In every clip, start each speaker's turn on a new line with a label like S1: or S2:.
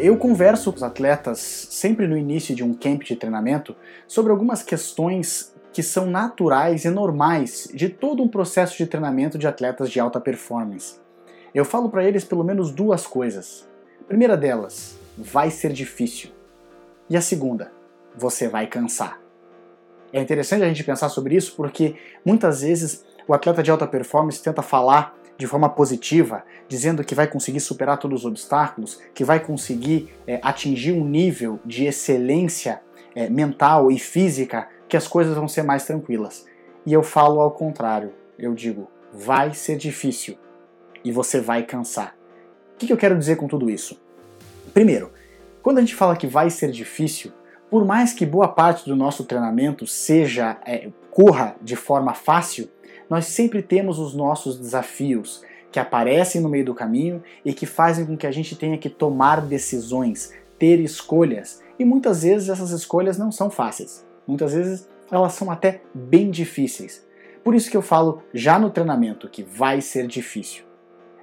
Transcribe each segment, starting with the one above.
S1: Eu converso com os atletas sempre no início de um camp de treinamento sobre algumas questões que são naturais e normais de todo um processo de treinamento de atletas de alta performance. Eu falo para eles pelo menos duas coisas. A primeira delas, vai ser difícil. E a segunda, você vai cansar. É interessante a gente pensar sobre isso porque muitas vezes o atleta de alta performance tenta falar de forma positiva, dizendo que vai conseguir superar todos os obstáculos, que vai conseguir é, atingir um nível de excelência é, mental e física, que as coisas vão ser mais tranquilas. E eu falo ao contrário, eu digo, vai ser difícil e você vai cansar. O que eu quero dizer com tudo isso? Primeiro, quando a gente fala que vai ser difícil, por mais que boa parte do nosso treinamento seja é, corra de forma fácil, nós sempre temos os nossos desafios que aparecem no meio do caminho e que fazem com que a gente tenha que tomar decisões, ter escolhas. E muitas vezes essas escolhas não são fáceis. Muitas vezes elas são até bem difíceis. Por isso que eu falo já no treinamento que vai ser difícil.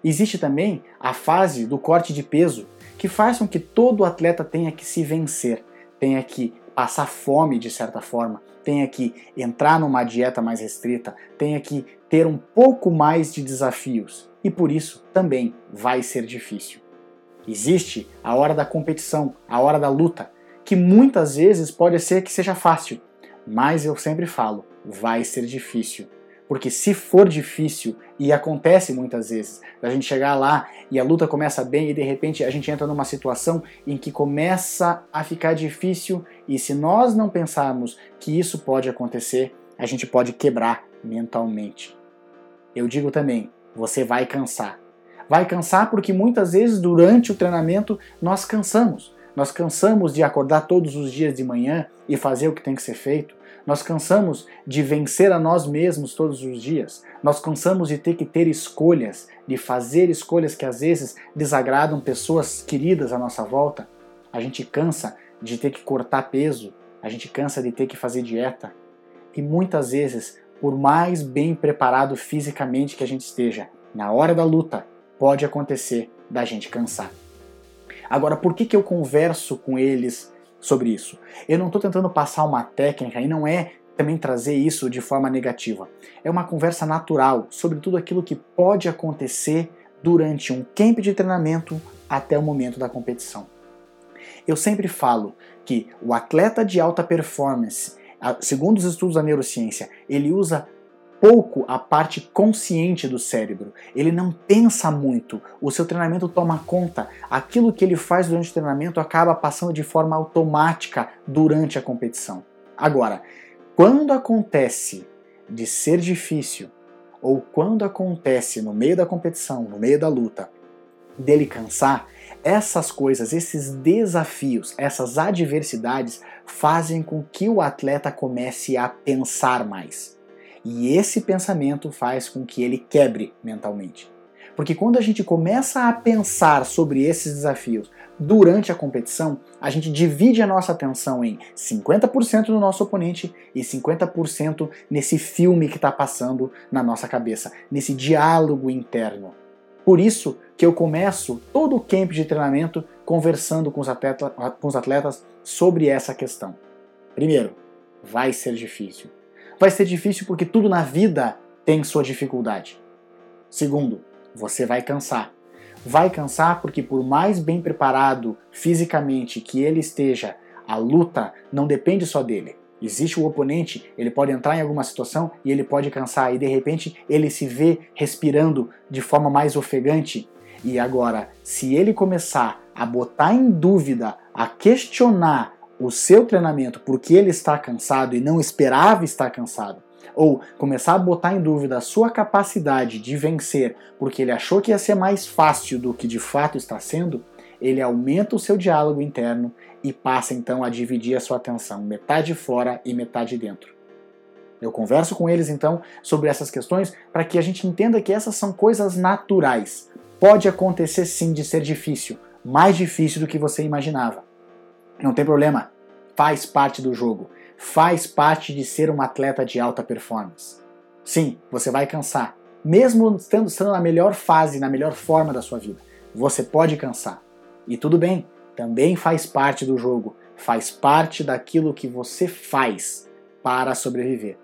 S1: Existe também a fase do corte de peso, que faz com que todo atleta tenha que se vencer, tenha que passar fome de certa forma, tenha que entrar numa dieta mais restrita, tenha que ter um pouco mais de desafios. E por isso também vai ser difícil. Existe a hora da competição, a hora da luta, que muitas vezes pode ser que seja fácil, mas eu sempre falo, vai ser difícil. Porque se for difícil, e acontece muitas vezes, a gente chegar lá e a luta começa bem e de repente a gente entra numa situação em que começa a ficar difícil e se nós não pensarmos que isso pode acontecer, a gente pode quebrar mentalmente. Eu digo também, você vai cansar. Vai cansar porque muitas vezes durante o treinamento nós cansamos. Nós cansamos de acordar todos os dias de manhã e fazer o que tem que ser feito. Nós cansamos de vencer a nós mesmos todos os dias. Nós cansamos de ter que ter escolhas, de fazer escolhas que às vezes desagradam pessoas queridas à nossa volta. A gente cansa de ter que cortar peso, a gente cansa de ter que fazer dieta. E muitas vezes, por mais bem preparado fisicamente que a gente esteja, na hora da luta, pode acontecer da gente cansar. Agora, por que, que eu converso com eles sobre isso. Eu não estou tentando passar uma técnica e não é também trazer isso de forma negativa. É uma conversa natural sobre tudo aquilo que pode acontecer durante um camp de treinamento até o momento da competição. Eu sempre falo que o atleta de alta performance, segundo os estudos da neurociência, ele usa pouco a parte consciente do cérebro. Ele não pensa muito. O seu treinamento toma conta. Aquilo que ele faz durante o treinamento acaba passando de forma automática durante a competição. Agora, quando acontece de ser difícil, ou quando acontece no meio da competição, no meio da luta, dele cansar, essas coisas, esses desafios, essas adversidades fazem com que o atleta comece a pensar mais. E esse pensamento faz com que ele quebre mentalmente. Porque quando a gente começa a pensar sobre esses desafios durante a competição, a gente divide a nossa atenção em 50% no nosso oponente e 50% nesse filme que está passando na nossa cabeça, nesse diálogo interno. Por isso que eu começo todo o camp de treinamento conversando com os, atleta, com os atletas sobre essa questão. Primeiro, vai ser difícil vai ser difícil porque tudo na vida tem sua dificuldade. Segundo, você vai cansar. Vai cansar porque, por mais bem preparado fisicamente que ele esteja, a luta não depende só dele. Existe o oponente, ele pode entrar em alguma situação e ele pode cansar, e de repente ele se vê respirando de forma mais ofegante. E agora, se ele começar a botar em dúvida, a questionar o seu treinamento porque ele está cansado e não esperava estar cansado, ou começar a botar em dúvida a sua capacidade de vencer porque ele achou que ia ser mais fácil do que de fato está sendo, ele aumenta o seu diálogo interno e passa então a dividir a sua atenção, metade fora e metade dentro. Eu converso com eles então sobre essas questões para que a gente entenda que essas são coisas naturais. Pode acontecer sim de ser difícil, mais difícil do que você imaginava. Não tem problema, faz parte do jogo, faz parte de ser um atleta de alta performance. Sim, você vai cansar, mesmo estando, estando na melhor fase, na melhor forma da sua vida. Você pode cansar. E tudo bem, também faz parte do jogo, faz parte daquilo que você faz para sobreviver.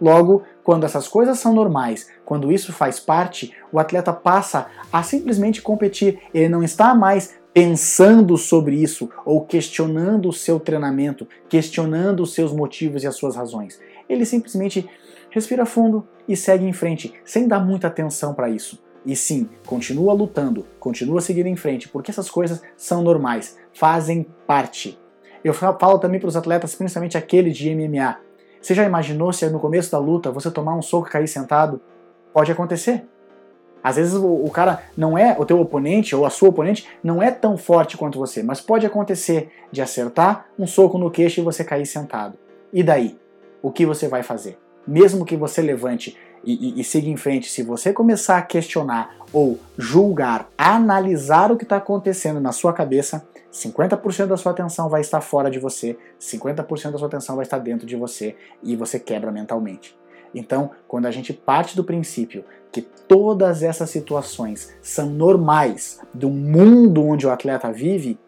S1: Logo, quando essas coisas são normais, quando isso faz parte, o atleta passa a simplesmente competir. Ele não está mais pensando sobre isso ou questionando o seu treinamento, questionando os seus motivos e as suas razões. Ele simplesmente respira fundo e segue em frente, sem dar muita atenção para isso. E sim, continua lutando, continua seguindo em frente, porque essas coisas são normais, fazem parte. Eu falo também para os atletas, principalmente aquele de MMA. Você já imaginou se no começo da luta você tomar um soco e cair sentado? Pode acontecer. Às vezes o, o, cara não é, o teu oponente ou a sua oponente não é tão forte quanto você, mas pode acontecer de acertar um soco no queixo e você cair sentado. E daí? O que você vai fazer? Mesmo que você levante e, e, e siga em frente, se você começar a questionar ou julgar, analisar o que está acontecendo na sua cabeça, 50% da sua atenção vai estar fora de você, 50% da sua atenção vai estar dentro de você e você quebra mentalmente. Então, quando a gente parte do princípio que todas essas situações são normais do mundo onde o atleta vive,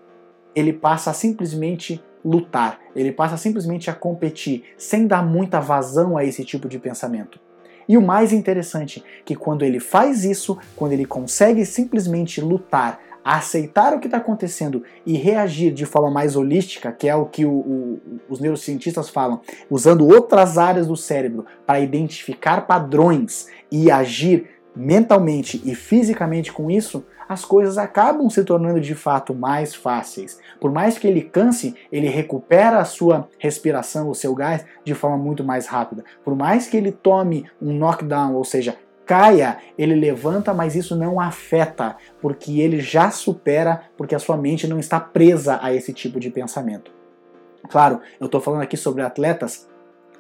S1: ele passa a simplesmente lutar, ele passa simplesmente a competir, sem dar muita vazão a esse tipo de pensamento. E o mais interessante, que quando ele faz isso, quando ele consegue simplesmente lutar, aceitar o que está acontecendo e reagir de forma mais holística, que é o que o, o, os neurocientistas falam, usando outras áreas do cérebro para identificar padrões e agir mentalmente e fisicamente com isso, as coisas acabam se tornando de fato mais fáceis. Por mais que ele canse, ele recupera a sua respiração, o seu gás, de forma muito mais rápida. Por mais que ele tome um knockdown, ou seja, caia, ele levanta, mas isso não afeta, porque ele já supera, porque a sua mente não está presa a esse tipo de pensamento. Claro, eu estou falando aqui sobre atletas,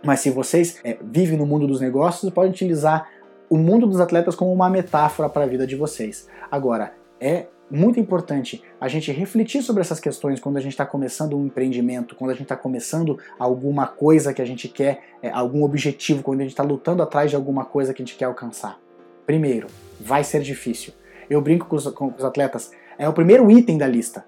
S1: mas se vocês é, vivem no mundo dos negócios, podem utilizar o mundo dos atletas como uma metáfora para a vida de vocês. Agora, é muito importante a gente refletir sobre essas questões quando a gente está começando um empreendimento, quando a gente está começando alguma coisa que a gente quer, é, algum objetivo, quando a gente está lutando atrás de alguma coisa que a gente quer alcançar. Primeiro, vai ser difícil. Eu brinco com os, com os atletas, é o primeiro item da lista.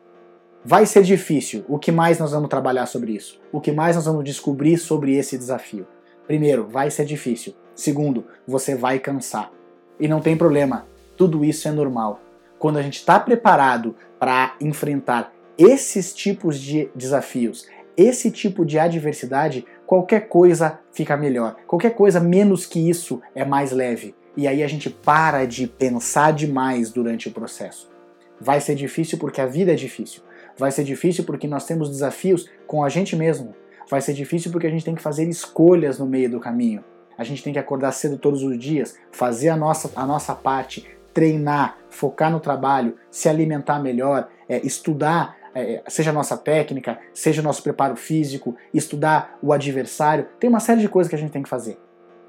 S1: Vai ser difícil. O que mais nós vamos trabalhar sobre isso? O que mais nós vamos descobrir sobre esse desafio? Primeiro, vai ser difícil. Segundo, você vai cansar. E não tem problema, tudo isso é normal. Quando a gente está preparado para enfrentar esses tipos de desafios, esse tipo de adversidade, qualquer coisa fica melhor. Qualquer coisa menos que isso é mais leve. E aí a gente para de pensar demais durante o processo. Vai ser difícil porque a vida é difícil. Vai ser difícil porque nós temos desafios com a gente mesmo. Vai ser difícil porque a gente tem que fazer escolhas no meio do caminho a gente tem que acordar cedo todos os dias, fazer a nossa, a nossa parte, treinar, focar no trabalho, se alimentar melhor, é, estudar, é, seja a nossa técnica, seja o nosso preparo físico, estudar o adversário. Tem uma série de coisas que a gente tem que fazer.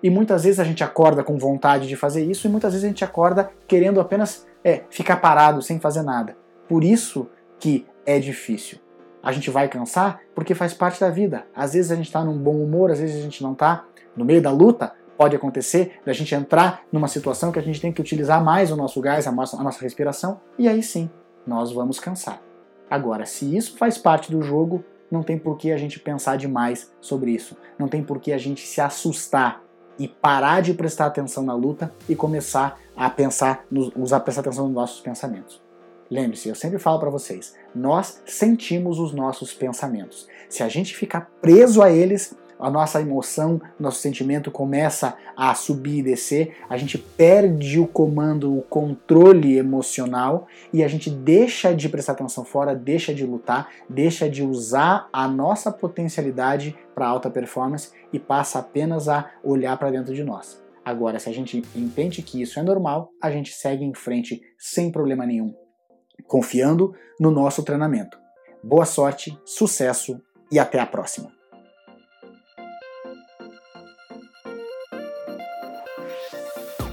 S1: E muitas vezes a gente acorda com vontade de fazer isso e muitas vezes a gente acorda querendo apenas é, ficar parado sem fazer nada. Por isso que é difícil. A gente vai cansar porque faz parte da vida. Às vezes a gente está num bom humor, às vezes a gente não está no meio da luta, pode acontecer da gente entrar numa situação que a gente tem que utilizar mais o nosso gás, a nossa, a nossa respiração, e aí sim, nós vamos cansar. Agora, se isso faz parte do jogo, não tem por que a gente pensar demais sobre isso. Não tem por que a gente se assustar e parar de prestar atenção na luta e começar a pensar, nos, usar prestar atenção nos nossos pensamentos. Lembre-se, eu sempre falo para vocês, nós sentimos os nossos pensamentos. Se a gente ficar preso a eles, a nossa emoção, nosso sentimento começa a subir e descer, a gente perde o comando, o controle emocional e a gente deixa de prestar atenção fora, deixa de lutar, deixa de usar a nossa potencialidade para alta performance e passa apenas a olhar para dentro de nós. Agora, se a gente entende que isso é normal, a gente segue em frente sem problema nenhum, confiando no nosso treinamento. Boa sorte, sucesso e até a próxima! you